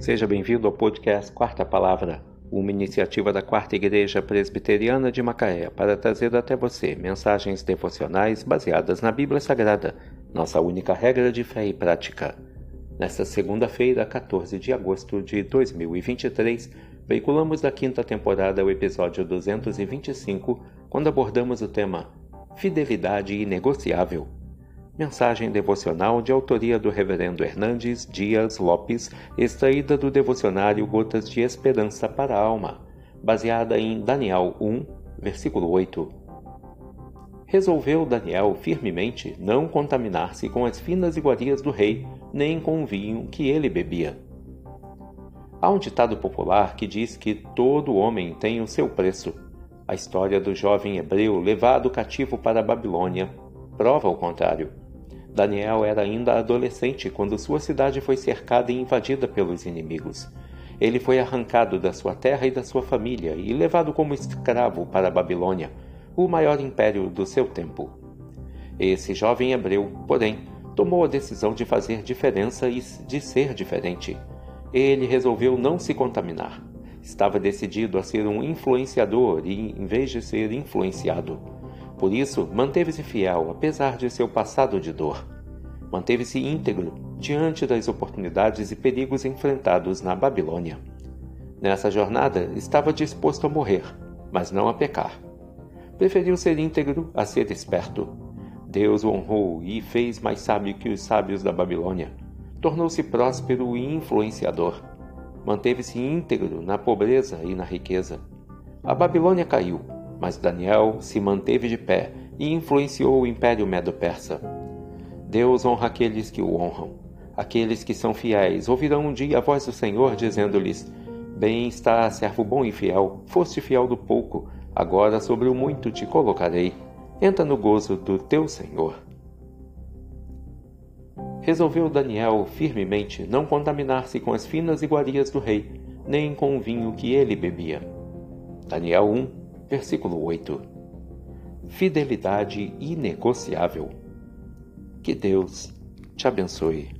Seja bem-vindo ao podcast Quarta Palavra, uma iniciativa da Quarta Igreja Presbiteriana de Macaé para trazer até você mensagens devocionais baseadas na Bíblia Sagrada, nossa única regra de fé e prática. Nesta segunda-feira, 14 de agosto de 2023, veiculamos da quinta temporada o episódio 225, quando abordamos o tema Fidelidade Inegociável. Mensagem devocional de autoria do Reverendo Hernandes Dias Lopes, extraída do devocionário Gotas de Esperança para a Alma, baseada em Daniel 1, versículo 8. Resolveu Daniel firmemente não contaminar-se com as finas iguarias do rei, nem com o vinho que ele bebia. Há um ditado popular que diz que todo homem tem o seu preço. A história do jovem hebreu levado cativo para a Babilônia prova o contrário. Daniel era ainda adolescente quando sua cidade foi cercada e invadida pelos inimigos. Ele foi arrancado da sua terra e da sua família e levado como escravo para a Babilônia, o maior império do seu tempo. Esse jovem hebreu, porém, tomou a decisão de fazer diferença e de ser diferente. Ele resolveu não se contaminar. Estava decidido a ser um influenciador e, em vez de ser influenciado, por isso, manteve-se fiel, apesar de seu passado de dor. Manteve-se íntegro diante das oportunidades e perigos enfrentados na Babilônia. Nessa jornada, estava disposto a morrer, mas não a pecar. Preferiu ser íntegro a ser esperto. Deus o honrou e fez mais sábio que os sábios da Babilônia. Tornou-se próspero e influenciador. Manteve-se íntegro na pobreza e na riqueza. A Babilônia caiu, mas Daniel se manteve de pé e influenciou o império medo-persa. Deus honra aqueles que o honram. Aqueles que são fiéis ouvirão um dia a voz do Senhor dizendo-lhes: Bem está, servo bom e fiel, foste fiel do pouco, agora sobre o muito te colocarei. Entra no gozo do teu Senhor. Resolveu Daniel firmemente não contaminar-se com as finas iguarias do rei, nem com o vinho que ele bebia. Daniel 1, Versículo 8. Fidelidade inegociável. Que Deus te abençoe.